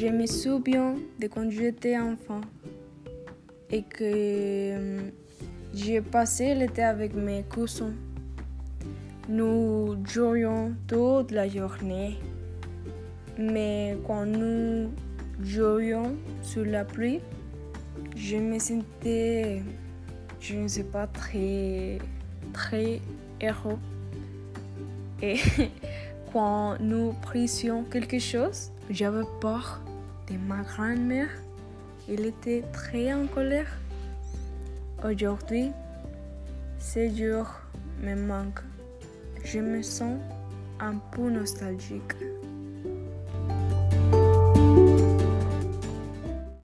Je me souviens de quand j'étais enfant et que euh, j'ai passé l'été avec mes cousins. Nous jouions toute la journée, mais quand nous jouions sous la pluie, je me sentais, je ne sais pas, très, très heureux. Et quand nous prisions quelque chose, j'avais peur de ma grand-mère. Elle était très en colère. Aujourd'hui, ces jours me manquent. Je me sens un peu nostalgique.